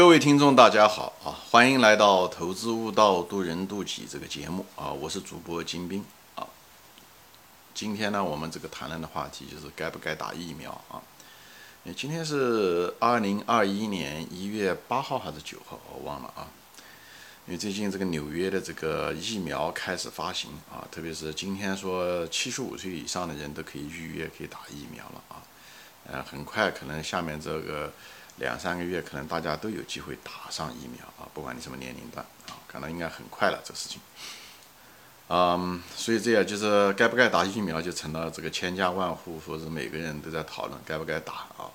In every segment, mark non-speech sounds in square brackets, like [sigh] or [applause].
各位听众，大家好啊！欢迎来到《投资悟道，渡人渡己》这个节目啊！我是主播金兵啊。今天呢，我们这个谈论的话题就是该不该打疫苗啊？今天是二零二一年一月八号还是九号？我忘了啊。因为最近这个纽约的这个疫苗开始发行啊，特别是今天说七十五岁以上的人都可以预约可以打疫苗了啊。呃，很快可能下面这个。两三个月，可能大家都有机会打上疫苗啊，不管你什么年龄段啊，可能应该很快了这事情。嗯，所以这样就是该不该打疫苗，就成了这个千家万户或者每个人都在讨论该不该打啊。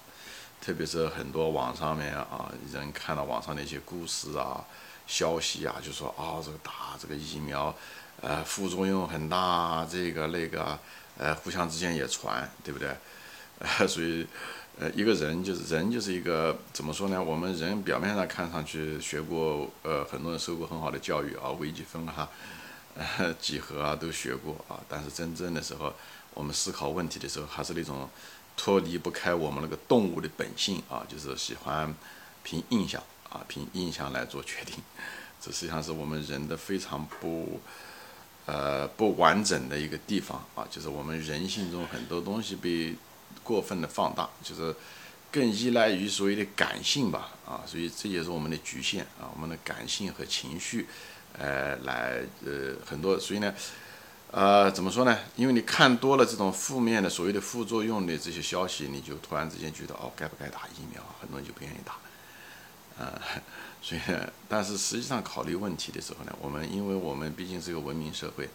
特别是很多网上面啊，人看到网上的一些故事啊、消息啊，就说啊，这个打这个疫苗，呃，副作用很大，这个那个，呃，互相之间也传，对不对？呃，[laughs] 所以。呃，一个人就是人，就是一个怎么说呢？我们人表面上看上去学过，呃，很多人受过很好的教育啊，微积分啊，呃，几何啊都学过啊。但是真正的时候，我们思考问题的时候，还是那种脱离不开我们那个动物的本性啊，就是喜欢凭印象啊，凭印象来做决定。这实际上是我们人的非常不呃不完整的一个地方啊，就是我们人性中很多东西被。过分的放大，就是更依赖于所谓的感性吧，啊，所以这也是我们的局限啊，我们的感性和情绪，呃，来呃很多，所以呢，呃，怎么说呢？因为你看多了这种负面的所谓的副作用的这些消息，你就突然之间觉得哦，该不该打疫苗？很多人就不愿意打，啊，所以，但是实际上考虑问题的时候呢，我们因为我们毕竟是个文明社会。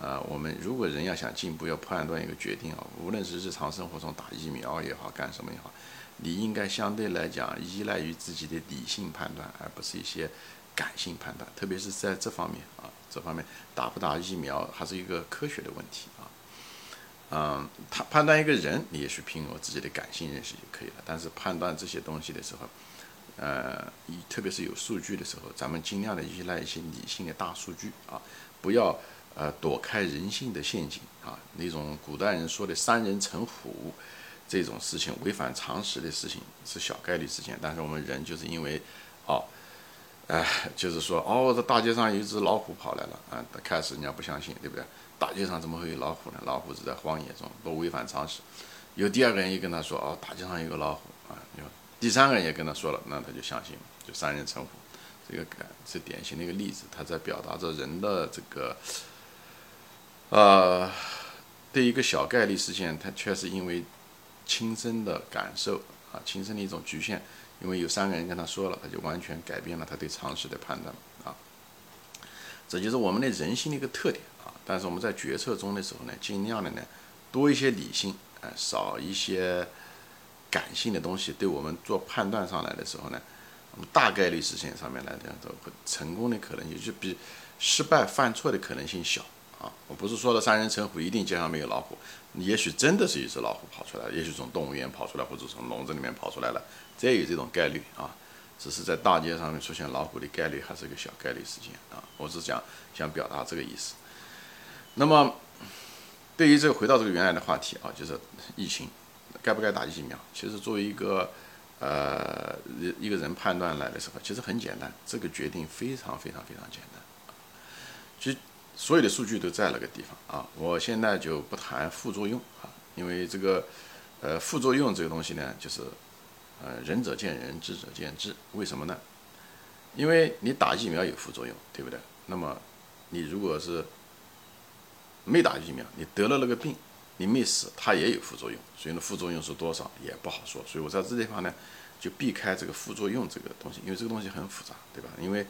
呃，我们如果人要想进步，要判断一个决定啊，无论是日常生活中打疫苗也好，干什么也好，你应该相对来讲依赖于自己的理性判断，而不是一些感性判断。特别是在这方面啊，这方面打不打疫苗还是一个科学的问题啊。嗯，他判断一个人，你也许凭我自己的感性认识就可以了。但是判断这些东西的时候，呃，特别是有数据的时候，咱们尽量的依赖一些理性的大数据啊，不要。呃，躲开人性的陷阱啊，那种古代人说的“三人成虎”这种事情，违反常识的事情是小概率事件。但是我们人就是因为，哦，哎，就是说，哦，这大街上有一只老虎跑来了啊，开始人家不相信，对不对？大街上怎么会有老虎呢？老虎是在荒野中，不违反常识。有第二个人也跟他说，哦，大街上有个老虎啊，有第三个人也跟他说了，那他就相信了，就三人成虎。这个感是典型的一个例子，他在表达着人的这个。呃，对一个小概率事件，它确实因为亲身的感受啊，亲身的一种局限，因为有三个人跟他说了，他就完全改变了他对常识的判断啊。这就是我们的人性的一个特点啊。但是我们在决策中的时候呢，尽量的呢多一些理性，呃，少一些感性的东西，对我们做判断上来的时候呢，大概率事件上面来讲，都成功的可能性就比失败犯错的可能性小。啊，我不是说的三人成虎一定街上没有老虎，也许真的是一只老虎跑出来，也许从动物园跑出来，或者从笼子里面跑出来了，这有这种概率啊。只是在大街上面出现老虎的概率还是个小概率事件啊。我是想想表达这个意思。那么，对于这个回到这个原来的话题啊，就是疫情该不该打疫苗？其实作为一个呃一个人判断来的时候，其实很简单，这个决定非常非常非常简单。其实。所有的数据都在那个地方啊，我现在就不谈副作用啊，因为这个，呃，副作用这个东西呢，就是，呃，仁者见仁，智者见智。为什么呢？因为你打疫苗有副作用，对不对？那么，你如果是没打疫苗，你得了那个病，你没死，它也有副作用。所以呢，副作用是多少也不好说。所以我在这地方呢，就避开这个副作用这个东西，因为这个东西很复杂，对吧？因为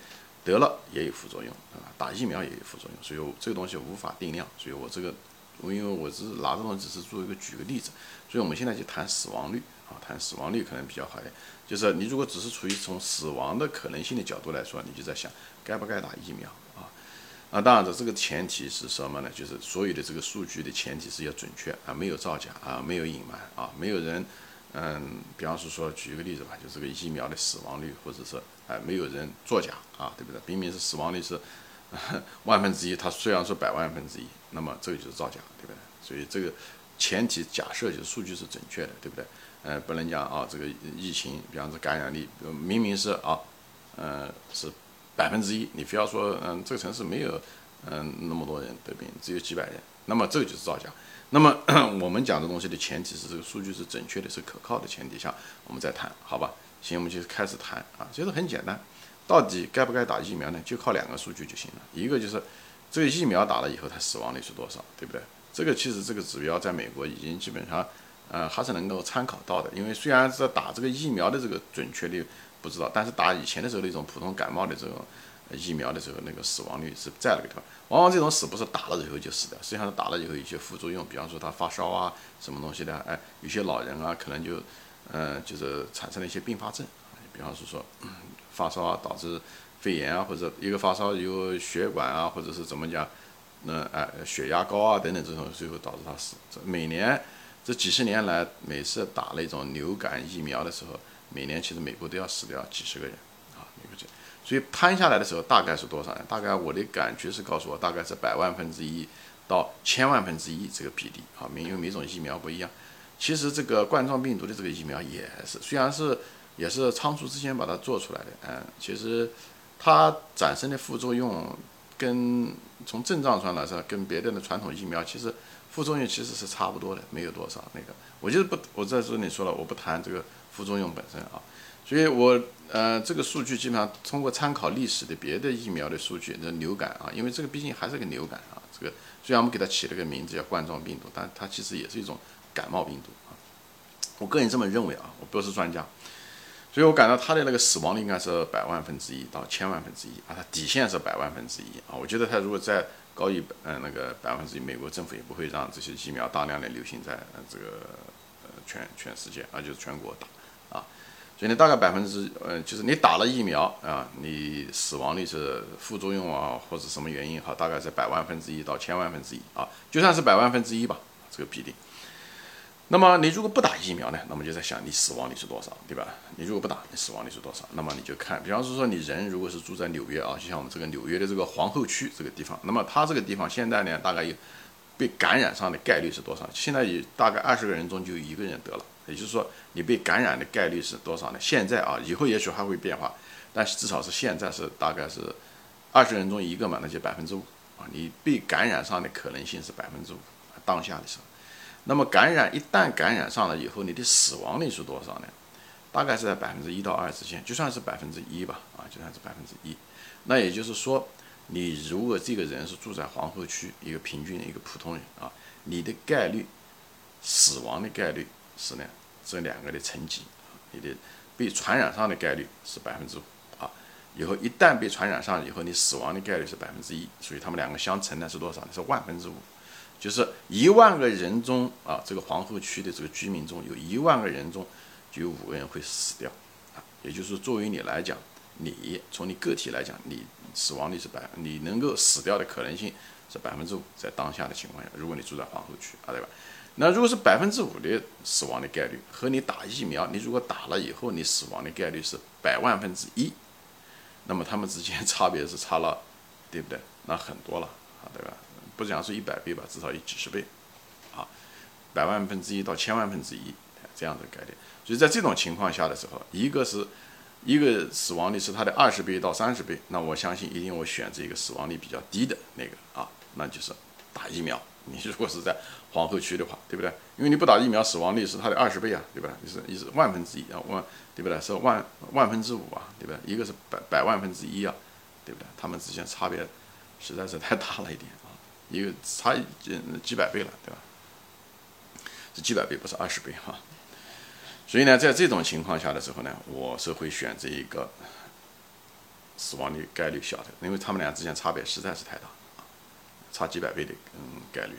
得了也有副作用，啊，打疫苗也有副作用，所以这个东西无法定量。所以我这个，我因为我只是拿这种只是做一个举个例子，所以我们现在就谈死亡率啊，谈死亡率可能比较好一点。就是你如果只是处于从死亡的可能性的角度来说，你就在想该不该打疫苗啊？啊，当然的，这个前提是什么呢？就是所有的这个数据的前提是要准确啊，没有造假啊，没有隐瞒啊，没有人。嗯，比方是说，举一个例子吧，就这个疫苗的死亡率，或者是哎，没有人作假啊，对不对？明明是死亡率是 [laughs] 万分之一，它虽然说百万分之一，那么这个就是造假，对不对？所以这个前提假设就是数据是准确的，对不对？呃，不能讲啊，这个疫情，比方说感染力，明明是啊，呃，是百分之一，你非要说，嗯，这个城市没有，嗯，那么多人得病，只有几百人，那么这个就是造假。那么 [clears throat] 我们讲的东西的前提是这个数据是准确的，是可靠的前提下，我们再谈，好吧？行，我们就开始谈啊，其实很简单，到底该不该打疫苗呢？就靠两个数据就行了，一个就是这个疫苗打了以后它死亡率是多少，对不对？这个其实这个指标在美国已经基本上，呃，还是能够参考到的。因为虽然是打这个疫苗的这个准确率不知道，但是打以前的时候那种普通感冒的这种疫苗的时候，那个死亡率是在那个地方。往往这种死不是打了以后就死的，实际上是打了以后有些副作用，比方说他发烧啊，什么东西的，哎，有些老人啊，可能就，嗯，就是产生了一些并发症，比方是说发烧啊导致肺炎啊，或者一个发烧有血管啊，或者是怎么讲。那哎，血压高啊，等等这种，最后导致他死。这每年这几十年来，每次打那种流感疫苗的时候，每年其实美国都要死掉几十个人啊，美国这。所以摊下来的时候，大概是多少呢？大概我的感觉是告诉我，大概是百万分之一到千万分之一这个比例啊。每因为每种疫苗不一样，其实这个冠状病毒的这个疫苗也是，虽然是也是仓促之间把它做出来的，嗯，其实它产生的副作用。跟从症状上来说，跟别的的传统疫苗其实副作用其实是差不多的，没有多少那个。我就是不，我在这里说了，我不谈这个副作用本身啊。所以我呃，这个数据基本上通过参考历史的别的疫苗的数据，那流感啊，因为这个毕竟还是个流感啊。这个虽然我们给它起了个名字叫冠状病毒，但它其实也是一种感冒病毒啊。我个人这么认为啊，我不是专家。所以我感到它的那个死亡率应该是百万分之一到千万分之一啊，它底线是百万分之一啊。我觉得它如果再高于嗯那个百分之一，美国政府也不会让这些疫苗大量的流行在这个呃全全世界啊，就是全国打啊。所以呢，大概百分之呃就是你打了疫苗啊，你死亡率是副作用啊或者什么原因哈，大概是百万分之一到千万分之一啊，就算是百万分之一吧，这个比例。那么你如果不打疫苗呢？那么就在想你死亡率是多少，对吧？你如果不打，你死亡率是多少？那么你就看，比方说说你人如果是住在纽约啊，就像我们这个纽约的这个皇后区这个地方，那么它这个地方现在呢，大概有被感染上的概率是多少？现在也大概二十个人中就一个人得了，也就是说你被感染的概率是多少呢？现在啊，以后也许还会变化，但是至少是现在是大概是二十人中一个嘛，那就百分之五啊，你被感染上的可能性是百分之五，当下的时候。那么感染一旦感染上了以后，你的死亡率是多少呢？大概是在百分之一到二之间，就算是百分之一吧，啊，就算是百分之一。那也就是说，你如果这个人是住在皇后区，一个平均的一个普通人啊，你的概率死亡的概率是呢这两个的乘积，你的被传染上的概率是百分之五啊。以后一旦被传染上以后，你死亡的概率是百分之一，所以他们两个相乘呢是多少？是万分之五。就是一万个人中啊，这个皇后区的这个居民中有一万个人中就有五个人会死掉啊。也就是作为你来讲，你从你个体来讲，你死亡率是百，你能够死掉的可能性是百分之五，在当下的情况下，如果你住在皇后区啊，对吧？那如果是百分之五的死亡的概率，和你打疫苗，你如果打了以后你死亡的概率是百万分之一，那么他们之间 [laughs] 差别是差了，对不对？那很多了啊，对吧？不讲是一百倍吧，至少有几十倍，啊，百万分之一到千万分之一这样的概念。所以在这种情况下的时候，一个是一个死亡率是它的二十倍到三十倍，那我相信一定我选择一个死亡率比较低的那个啊，那就是打疫苗。[laughs] 你如果是在皇后区的话，对不对？因为你不打疫苗，死亡率是它的二十倍啊，对吧？你是你是万分之一啊，万对不对？是万万分之五啊，对不对？一个是百百万分之一啊，对不对？它们之间差别实在是太大了一点。一个差几几百倍了，对吧？是几百倍，不是二十倍哈。所以呢，在这种情况下的时候呢，我是会选择一个死亡率概率小的，因为他们俩之间差别实在是太大，差几百倍的嗯概率。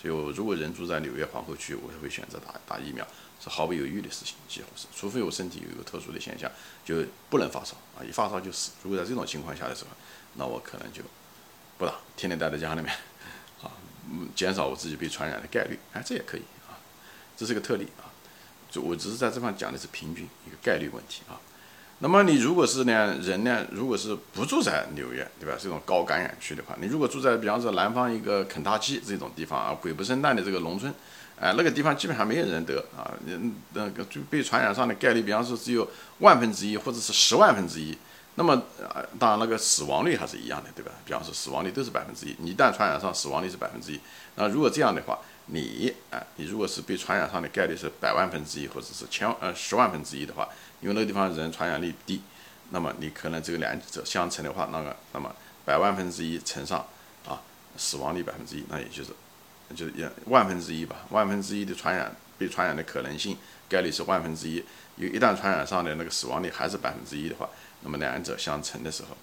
所以，如果人住在纽约皇后区，我会选择打打疫苗，是毫不犹豫的事情，几乎是，除非我身体有一个特殊的现象，就不能发烧啊，一发烧就死。如果在这种情况下的时候，那我可能就不打，天天待在家里面。嗯，减少我自己被传染的概率，哎，这也可以啊，这是个特例啊。就我只是在这方讲的是平均一个概率问题啊。那么你如果是呢人呢，如果是不住在纽约，对吧？这种高感染区的话，你如果住在比方说南方一个肯塔基这种地方啊，鬼不生蛋的这个农村，哎，那个地方基本上没有人得啊，人那个就被传染上的概率，比方说只有万分之一或者是十万分之一。那么啊，当然那个死亡率还是一样的，对吧？比方说死亡率都是百分之一，你一旦传染上，死亡率是百分之一。那如果这样的话，你啊，你如果是被传染上的概率是百万分之一或者是千呃十万分之一的话。因为那个地方人传染力低，那么你可能这个两者相乘的话，那个那么百万分之一乘上啊死亡率百分之一，那也就是就是也万分之一吧，万分之一的传染被传染的可能性概率是万分之一，有一旦传染上的那个死亡率还是百分之一的话，那么两者相乘的时候，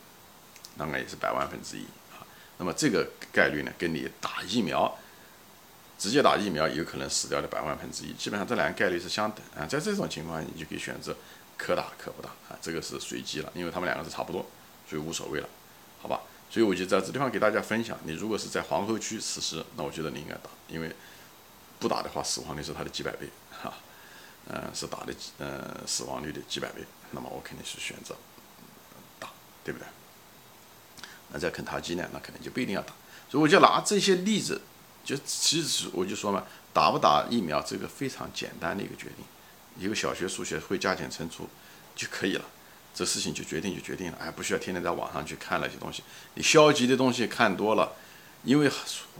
那么也是百万分之一啊。那么这个概率呢，跟你打疫苗直接打疫苗有可能死掉的百万分之一，基本上这两个概率是相等啊。在这种情况，你就可以选择。可打可不打啊，这个是随机了，因为他们两个是差不多，所以无所谓了，好吧？所以我就在这地方给大家分享，你如果是在皇后区实施，那我觉得你应该打，因为不打的话，死亡率是它的几百倍，哈，嗯，是打的，嗯，死亡率的几百倍，那么我肯定是选择，对不对？那在肯塔基呢，那可能就不一定要打，所以我就拿这些例子，就其实我就说嘛，打不打疫苗这个非常简单的一个决定。一个小学数学会加减乘除就可以了，这事情就决定就决定了，哎，不需要天天在网上去看那些东西。你消极的东西看多了，因为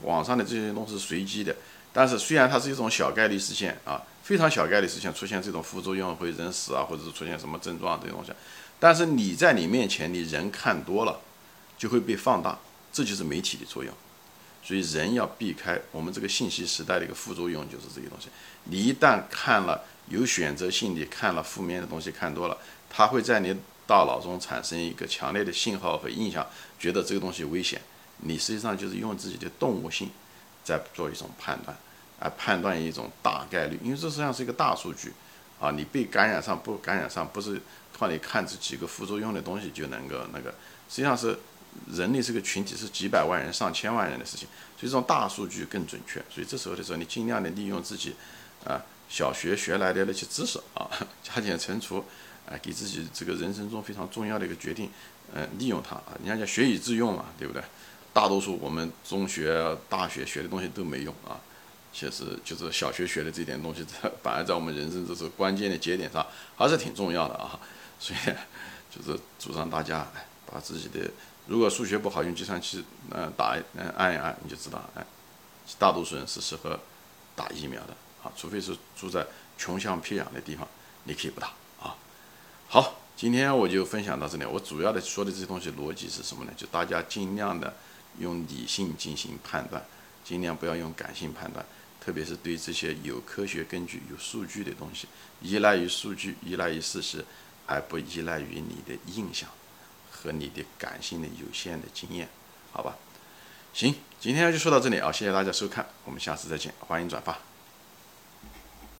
网上的这些东西是随机的，但是虽然它是一种小概率事件啊，非常小概率事件出现这种副作用会人死啊，或者是出现什么症状这些东西，但是你在你面前，你人看多了就会被放大，这就是媒体的作用。所以人要避开我们这个信息时代的一个副作用，就是这些东西。你一旦看了有选择性的看了负面的东西看多了，它会在你大脑中产生一个强烈的信号和印象，觉得这个东西危险。你实际上就是用自己的动物性在做一种判断，啊，判断一种大概率，因为这实际上是一个大数据啊。你被感染上不感染上，不是靠你看这几个副作用的东西就能够那个，实际上是。人类这个群体是几百万人、上千万人的事情，所以这种大数据更准确。所以这时候的时候，你尽量的利用自己，啊，小学学来的那些知识啊，加减乘除，啊，给自己这个人生中非常重要的一个决定，嗯，利用它啊。你看叫学以致用嘛，对不对？大多数我们中学、大学学的东西都没用啊，其实就是小学学的这点东西，[laughs] 反而在我们人生这是关键的节点上还是挺重要的啊。所以 [laughs] 就是主张大家把自己的。如果数学不好，用计算器，嗯，打，嗯，按一按，你就知道，哎，大多数人是适合打疫苗的，啊，除非是住在穷乡僻壤的地方，你可以不打，啊。好，今天我就分享到这里。我主要的说的这些东西逻辑是什么呢？就大家尽量的用理性进行判断，尽量不要用感性判断，特别是对这些有科学根据、有数据的东西，依赖于数据，依赖于事实，而不依赖于你的印象。和你的感性的有限的经验，好吧，行，今天就说到这里啊，谢谢大家收看，我们下次再见，欢迎转发。